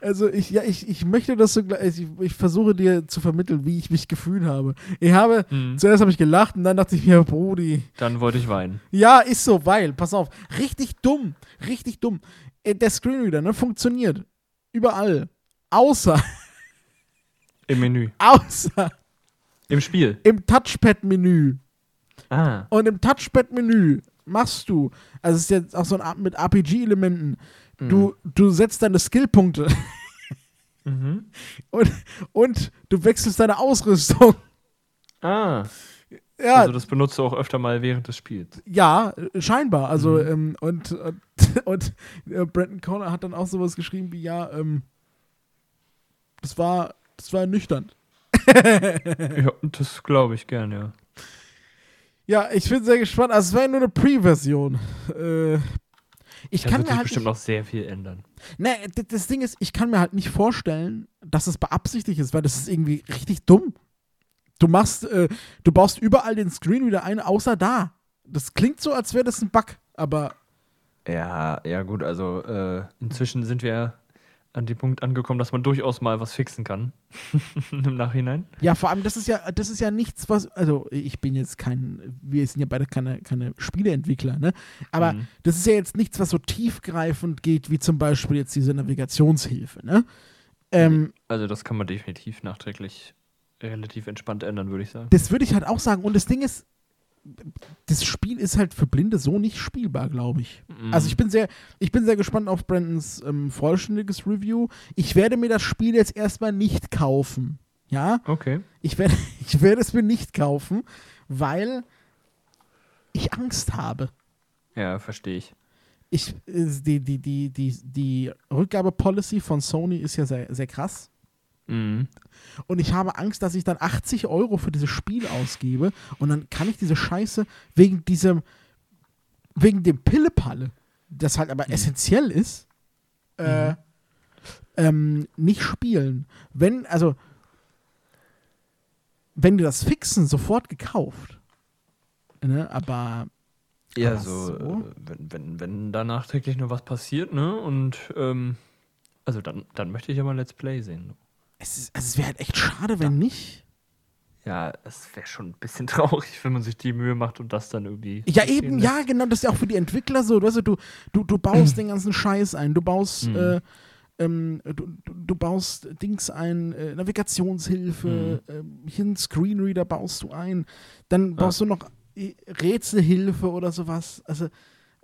Also ich, ja, ich, ich möchte das so gleich, ich, ich versuche dir zu vermitteln, wie ich mich gefühlt habe. Ich habe, Mhm. zuerst habe ich gelacht und dann dachte ich mir, Brudi, Dann wollte ich weinen. ja, ist so, weil, pass auf, richtig dumm, richtig dumm. Äh, Der Screenreader, ne, funktioniert. Überall. Außer, Im Menü. außer Im Spiel. im Touchpad-Menü. Ah. Und im Touchpad-Menü machst du, also es ist jetzt auch so ein mit RPG-Elementen, du, du setzt deine Skillpunkte Mhm. und, und du wechselst deine Ausrüstung. Ah. Ja, Also das benutzt du auch öfter mal während des Spiels. ja, scheinbar. Also, Mhm. ähm, und, und, und äh, Brandon Conner hat dann auch sowas geschrieben wie, ja, ähm, das war, das war nüchtern. ja, das glaube ich gern, ja. Ja, ich bin sehr gespannt. Also, es war ja nur eine Pre-Version. Äh, ich Da kann wird mir sich halt bestimmt nicht, noch sehr viel ändern. ne, das Ding ist, ich kann mir halt nicht vorstellen, dass es beabsichtigt ist, weil das ist irgendwie richtig dumm. Du machst, äh, du baust überall den Screen wieder ein, außer da. Das klingt so, als wäre das ein Bug, aber Ja, ja gut, also äh, inzwischen sind wir an dem Punkt angekommen, dass man durchaus mal was fixen kann im Nachhinein. Ja, vor allem, das ist ja, das ist ja nichts, was, also ich bin jetzt kein, wir sind ja beide keine, keine Spieleentwickler, ne? Aber Mhm. das ist ja jetzt nichts, was so tiefgreifend geht, wie zum Beispiel jetzt diese Navigationshilfe, ne? Ähm, Also das kann man definitiv nachträglich relativ entspannt ändern, würde ich sagen. das würde ich halt auch sagen. Und das Ding ist, das Spiel ist halt für Blinde so nicht spielbar, glaube ich. Mhm. Also ich bin sehr, ich bin sehr gespannt auf Brandons ähm, vollständiges Review. Ich werde mir das Spiel jetzt erstmal nicht kaufen. Ja, Okay. Ich werde, ich werde es mir nicht kaufen, weil ich Angst habe. Ja, verstehe ich. Ich, äh, die, die, die, die, die Rückgabepolicy von Sony ist ja sehr, sehr krass. Mhm. Und ich habe Angst, dass ich dann 80 Euro für dieses Spiel ausgebe und dann kann ich diese Scheiße wegen diesem, wegen dem Pillepalle, das halt aber essentiell ist, äh, ähm, nicht spielen. Wenn, also, wenn die das fixen, sofort gekauft. Ne, aber Ja, so, so? Äh, wenn, wenn, wenn da nachträglich nur was passiert, ne? Und ähm, also dann, dann möchte ich ja mal Let's Play sehen. Es, ist- also es wäre halt echt schade, wenn nicht. Ja, es wäre schon ein bisschen traurig, wenn man sich die Mühe macht und das dann irgendwie. Ja, eben, ja, genau, das ist ja auch für die Entwickler so. Weißt du, du, du, du baust den ganzen Scheiß ein, du baust, Mhm. äh, ähm, du, du, baust Dings ein, äh, Navigationshilfe, Mhm. äh, hier einen Screenreader baust du ein, dann baust du noch äh, Rätselhilfe oder sowas. Also,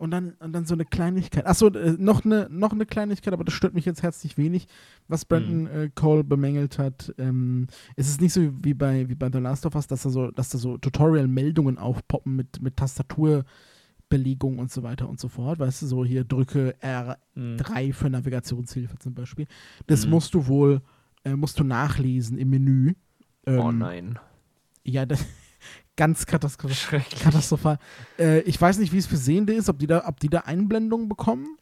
und dann, und dann so eine Kleinigkeit. Achso, äh, noch, eine, noch eine Kleinigkeit, aber das stört mich jetzt herzlich wenig, was Brandon Mhm. äh, Cole bemängelt hat. Ähm, es ist nicht so wie bei, wie bei The Last of Us, dass da so, dass da so Tutorial-Meldungen aufpoppen mit, mit Tastaturbelegung und so weiter und so fort. Weißt du, so hier drücke R3 Mhm. für Navigationshilfe zum Beispiel. Das Mhm. musst du wohl, äh, musst du nachlesen im Menü. Ähm, Oh nein. Ja, das, ganz katastrophal. Katastrophal. Äh, ich weiß nicht, wie es für Sehende ist, ob die da, ob die da Einblendungen bekommen.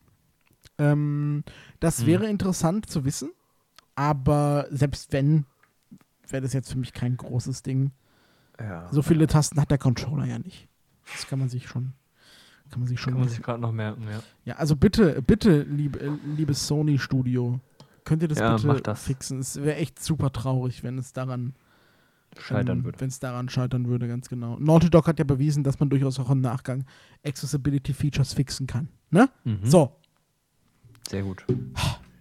Ähm, das Hm. wäre interessant zu wissen. Aber selbst wenn, wäre das jetzt für mich kein großes Ding. Ja. So viele Tasten hat der Controller ja nicht. Das kann man sich schon. Kann man sich schon. Kann man sich gerade noch merken, ja. ja, also bitte, bitte, liebe, äh, liebes Sony Studio, könnt ihr das Ja, bitte das. fixen? Es wäre echt super traurig, wenn es daran Scheitern ähm, würde. Wenn es daran scheitern würde, ganz genau. Naughty Dog hat ja bewiesen, dass man durchaus auch im Nachgang Accessibility Features fixen kann. Ne? Mhm. So, Sehr gut.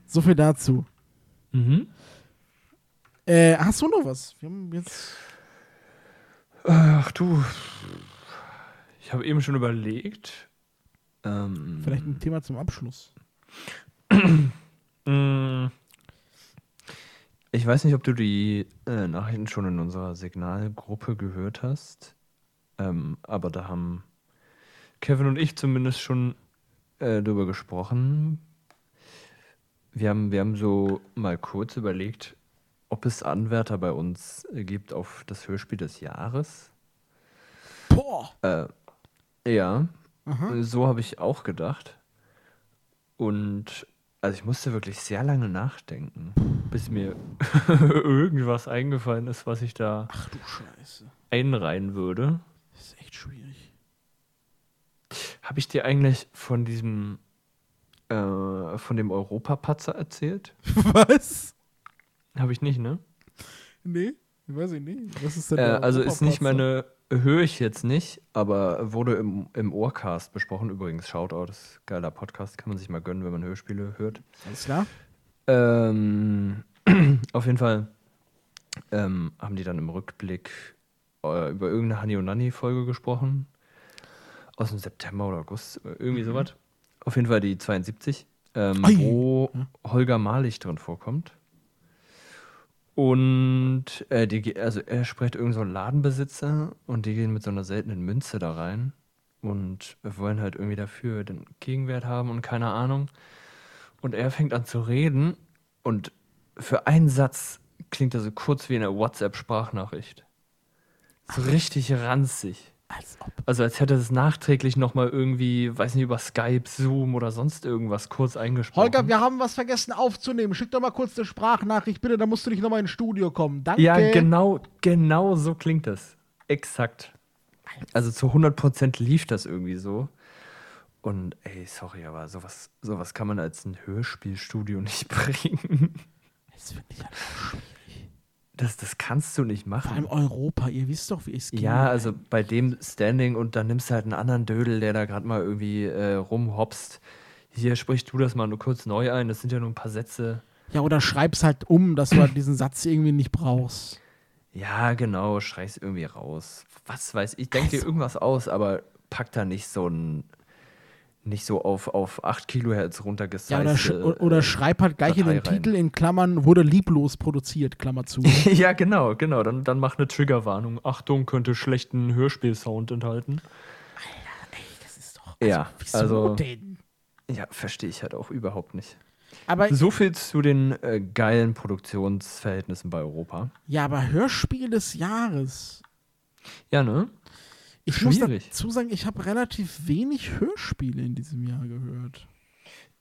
so viel dazu. Mhm. Äh, hast du noch was? Wir haben jetzt. Ach du. Ich habe eben schon überlegt. Ähm, Vielleicht ein Thema zum Abschluss. Mm. Ich weiß nicht, ob du die äh, Nachrichten schon in unserer Signalgruppe gehört hast, ähm, aber da haben Kevin und ich zumindest schon äh, drüber gesprochen. Wir haben, wir haben so mal kurz überlegt, ob es Anwärter bei uns äh, gibt auf das Hörspiel des Jahres. Boah! Äh, ja, Aha. so habe ich auch gedacht. Und also ich musste wirklich sehr lange nachdenken, bis mir irgendwas eingefallen ist, was ich da Ach einreihen würde. Das ist echt schwierig. Habe ich dir eigentlich von diesem äh, von dem Europapatzer erzählt? Was? Habe ich nicht, ne? Nee, weiß ich nicht. Was ist denn Äh, also ist nicht meine, höre ich jetzt nicht, aber wurde im, im Ohrcast besprochen. Übrigens, Shoutout, das ist ein geiler Podcast, kann man sich mal gönnen, wenn man Hörspiele hört. Alles klar. Ähm, auf jeden Fall ähm, haben die dann im Rückblick äh, über irgendeine Hani und Nanni-Folge gesprochen. Aus dem September oder August, irgendwie sowas. Auf jeden Fall die 72, ähm, wo Holger Malich drin vorkommt. Und äh, die, also er spricht irgend so einen Ladenbesitzer und die gehen mit so einer seltenen Münze da rein und wollen halt irgendwie dafür den Gegenwert haben und keine Ahnung. Und er fängt an zu reden und für einen Satz klingt er so kurz wie eine WhatsApp-Sprachnachricht. So richtig ranzig. Als ob. Also als hätte es nachträglich nochmal irgendwie, weiß nicht, über Skype, Zoom oder sonst irgendwas kurz eingesprochen. Holger, wir haben was vergessen aufzunehmen. Schick doch mal kurz eine Sprachnachricht, bitte, da musst du nicht nochmal ins Studio kommen. Danke. Ja, genau, genau so klingt das. Exakt. Also zu 100% lief das irgendwie so. Und ey, sorry, aber sowas, sowas kann man als ein Hörspielstudio nicht bringen. Das finde ich halt auch schwierig. Das, das kannst du nicht Vor allem machen. Europa, ihr wisst doch, wie es geht. Ja, also bei dem Standing und dann nimmst du halt einen anderen Dödel, der da gerade mal irgendwie äh, rumhopst. Hier sprichst du das mal nur kurz neu ein. Das sind ja nur ein paar Sätze. Ja, oder schreib's halt um, dass du halt diesen Satz irgendwie nicht brauchst. Ja, genau, schrei's irgendwie raus. Was weiß ich, denk dir Also- irgendwas aus, aber pack da nicht so ein, nicht so auf, auf 8 Kilohertz runtergeseizte. Ja, oder, sch o- oder äh, schreib halt gleich in den Datei rein. Titel in Klammern, wurde lieblos produziert, Klammer zu. ja, genau, genau. Dann, dann mach eine Triggerwarnung. Achtung, könnte schlechten Hörspielsound enthalten. Das ist doch. Ja, wieso also- denn? Ja, verstehe ich halt auch überhaupt nicht. Aber, So viel zu den äh, geilen Produktionsverhältnissen bei Europa. ja, aber Hörspiel des Jahres. Ja, ne? Ich muss Schwierig. dazu sagen, ich habe relativ wenig Hörspiele in diesem Jahr gehört.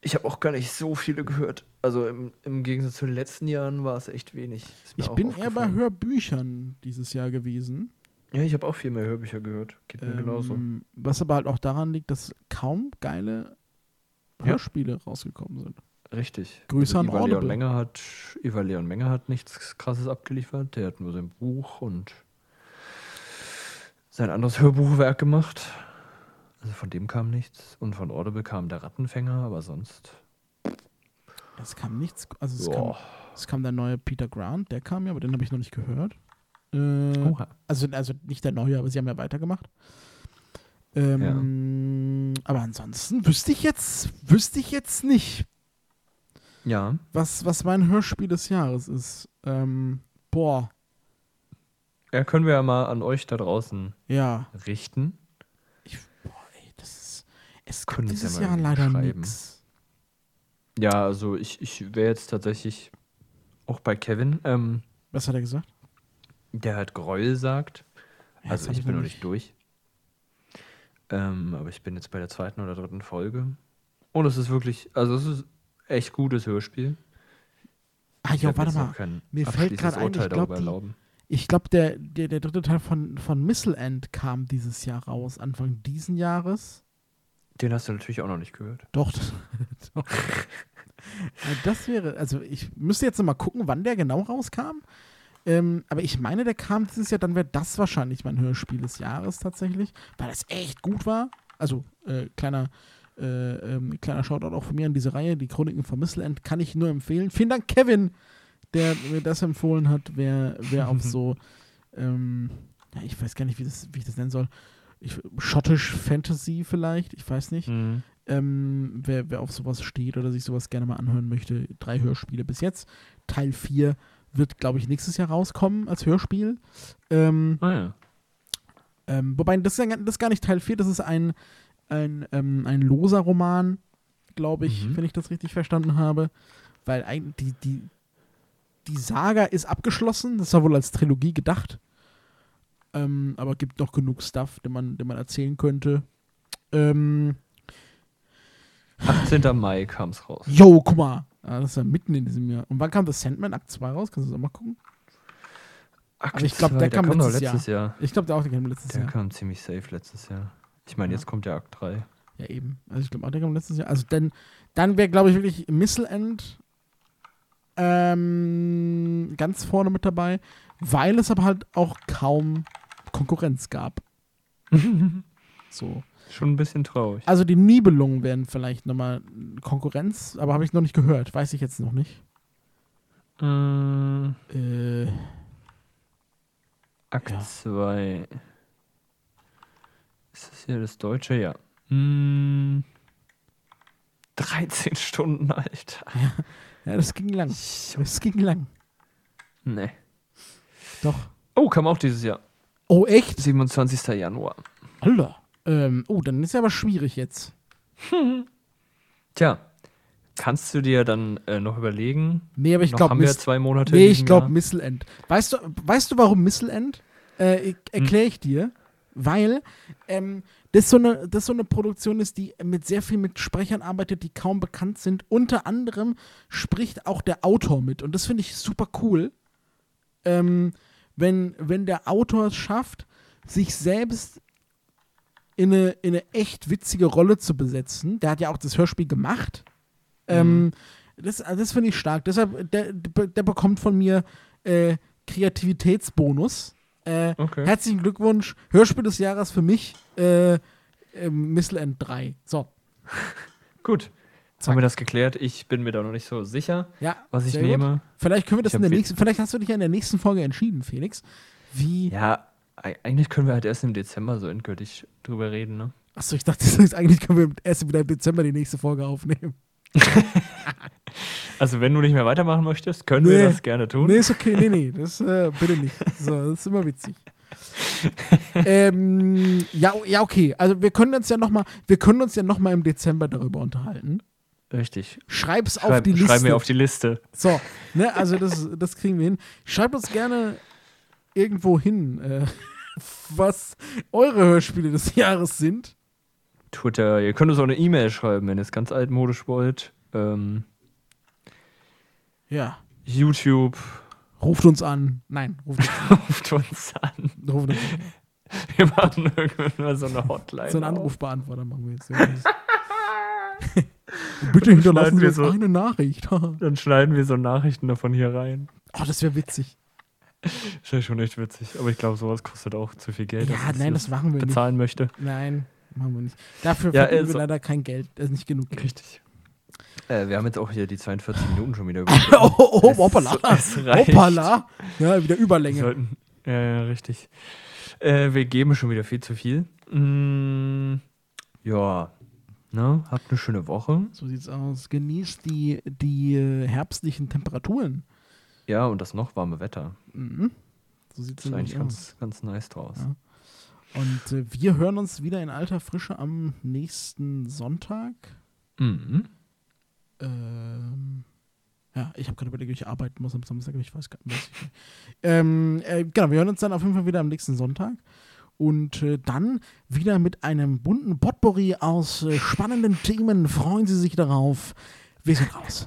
Ich habe auch gar nicht so viele gehört. Also im, im Gegensatz zu den letzten Jahren war es echt wenig. Ich bin eher bei. Hörbüchern dieses Jahr gewesen. Ja, ich habe auch viel mehr Hörbücher gehört. Geht mir genauso. Ähm, was aber halt auch daran liegt, dass kaum geile Ja. Hörspiele rausgekommen sind. Richtig. Grüße an Ivar Audible. Leon Menger hat Ivar Leon Menger hat nichts krasses abgeliefert. Der hat nur sein Buch und sein anderes Hörbuchwerk gemacht. Also von dem kam nichts. Und von Audible kam der Rattenfänger, aber sonst. Es kam nichts. Also es, kam, es kam der neue Peter Grant, der kam ja, aber den habe ich noch nicht gehört. Äh, Oha. also, also nicht der neue, aber sie haben ja weitergemacht. Ähm, Aber ansonsten wüsste ich jetzt, wüsste ich jetzt nicht, Ja. was, was mein Hörspiel des Jahres ist. Ähm, boah, Ja, können wir ja mal an euch da draußen ja. richten. Ich, boah, ey, das ist. Es Können gibt ja dieses mal Jahr leider nichts. Ja, also ich, ich wäre jetzt tatsächlich auch bei Kevin, ähm, Was hat er gesagt? der halt Gräuel sagt. Ja, also ich bin noch nicht- durch. Ähm, aber ich bin jetzt bei der zweiten oder dritten Folge. Und es ist wirklich, also es ist echt gutes Hörspiel. Ah, Ich ja, warte mal. Mir fällt gerade ein, ich glaube. Ich glaub, der, der, der dritte Teil von, von Missile End kam dieses Jahr raus, Anfang diesen Jahres. Den hast du natürlich auch noch nicht gehört. Doch. doch. Ja, das wäre, also ich müsste jetzt mal gucken, wann der genau rauskam. Ähm, aber ich meine, der kam dieses Jahr, dann wäre das wahrscheinlich mein Hörspiel des Jahres tatsächlich, weil das echt gut war. Also, äh, kleiner, äh, ähm, kleiner Shoutout auch von mir an diese Reihe, die Chroniken von Missile End, kann ich nur empfehlen. Vielen Dank, Kevin, der mir das empfohlen hat, wer, wer auf so, ähm, ja, ich weiß gar nicht, wie, das, wie ich das nennen soll. Ich, schottisch Fantasy vielleicht, ich weiß nicht. Mhm. Ähm, wer, wer auf sowas steht oder sich sowas gerne mal anhören möchte, drei Hörspiele bis jetzt. Teil 4 wird, glaube ich, nächstes Jahr rauskommen als Hörspiel. Ähm, Ah ja. ähm, wobei, das ist, gar- das ist gar nicht Teil 4, das ist ein, ein, ähm, ein loser Roman, glaube ich, Mhm. wenn ich das richtig verstanden habe. Weil eigentlich die, die, die Saga ist abgeschlossen, das war wohl als Trilogie gedacht. Ähm, aber gibt noch genug Stuff, den man, den man erzählen könnte. Ähm, 18. Mai kam es raus. Yo, guck mal. Ah, das ist ja mitten in diesem Jahr. Und wann kam das Sandman Akt 2 raus? Kannst du das auch mal gucken? Akte ich glaub, zwei, der kam doch letztes letztes Jahr. Ich glaube, der auch der kam letztes Der Jahr. kam ziemlich safe letztes Jahr. Ich meine, Ja. jetzt kommt ja Akt 3. Ja, eben. Also ich glaube, auch der kam letztes Jahr. Also dann, dann wäre, glaube ich, wirklich Missile End ähm, ganz vorne mit dabei, weil es aber halt auch kaum Konkurrenz gab. so. Schon ein bisschen traurig. Also die Nibelungen wären vielleicht nochmal Konkurrenz, aber habe ich noch nicht gehört. Weiß ich jetzt noch nicht. Mm, Äh, Akt Ja. 2. Ist das hier das Deutsche? Ja. Mm, 13 Stunden, Alter. ja, das ging lang. Das ging lang. Nee. Doch. Oh, kam auch dieses Jahr. Oh, echt? 27. Januar. Alter. Ähm, oh, dann ist ja aber schwierig jetzt. Tja, kannst du dir dann äh, noch überlegen? Nee, aber ich noch glaube, haben wir zwei Monate. nee, ich glaube? Missile End. Weißt du, weißt du, warum Missile End? Äh, Erkläre ich dir. Weil ähm, das, so eine, das so eine Produktion ist, die mit sehr viel mit Sprechern arbeitet, die kaum bekannt sind. Unter anderem spricht auch der Autor mit. Und das finde ich super cool. Ähm, wenn, wenn der Autor es schafft, sich selbst in eine, in eine echt witzige Rolle zu besetzen. Der hat ja auch das Hörspiel gemacht. Ähm, das also das finde ich stark. Deshalb, der, der, der bekommt von mir äh, Kreativitätsbonus. Äh, Okay. Herzlichen Glückwunsch. Hörspiel des Jahres für mich. Äh, äh, Missile End 3. So. Gut. Jetzt haben wir das geklärt. Ich bin mir da noch nicht so sicher, Ja, was ich gut. nehme. Vielleicht können wir das in der nächsten. Vielleicht hast du dich ja in der nächsten Folge entschieden, Felix. Wie. Ja, ei- eigentlich können wir halt erst im Dezember so endgültig drüber reden, ne? Achso, ich dachte, eigentlich können wir erst wieder im Dezember die nächste Folge aufnehmen. Also, wenn du nicht mehr weitermachen möchtest, können Nee. wir das gerne tun. Nee, ist okay. Nee, nee, das äh, bitte nicht. So, das ist immer witzig. ähm, ja, ja, okay. Also wir können uns ja noch mal, wir können uns ja noch mal im Dezember darüber unterhalten. Richtig. Schreib's auf Schreib, die Liste. schreib mir auf die Liste. So, ne, also das, das kriegen wir hin. Schreibt uns gerne irgendwo hin, äh, was eure Hörspiele des Jahres sind. Twitter, ihr könnt uns auch eine E-Mail schreiben, wenn ihr es ganz altmodisch wollt. Ähm, Ja. YouTube, Ruft uns an. Nein, ruft, ruft uns an. ruft uns an. Wir machen irgendwann mal so eine Hotline. So einen. Anrufbeantworter machen wir jetzt. Bitte hinterlassen Sie wir uns so- eine Nachricht. oh, Dann schneiden wir so Nachrichten davon hier rein. das wäre witzig. Ist ja schon echt witzig. Aber ich glaube, sowas kostet auch zu viel Geld. Ja, nein, das machen wir nicht. bezahlen möchte. Nein, machen wir nicht. Dafür Ja, verdienen also- wir leider kein Geld. Das ist nicht genug Geld. Richtig. Äh, wir haben jetzt auch hier die 42 Minuten schon wieder oh, oh, oh, Es- hoppala. es reicht. Hoppala. Ja, wieder Überlänge. sollten, ja, ja, richtig. Äh, wir geben schon wieder viel zu viel. Mm, ja, ne? Habt eine schöne Woche. So sieht's aus. Genießt die, die äh, herbstlichen Temperaturen. Ja, und das noch warme Wetter. Mhm. So sieht's Ist nämlich eigentlich aus. ganz, ganz nice draus. Ja. Und äh, wir hören uns wieder in alter Frische am nächsten Sonntag. Mhm. Ähm, ja, ich habe gerade überlegt, ich arbeiten muss am Samstag, aber ich weiß gar nicht. weiß ich nicht. Ähm, äh, genau, wir hören uns dann auf jeden Fall wieder am nächsten Sonntag. Und äh, dann wieder mit einem bunten Potpourri aus äh, spannenden Themen. Freuen Sie sich darauf. Wir sind raus.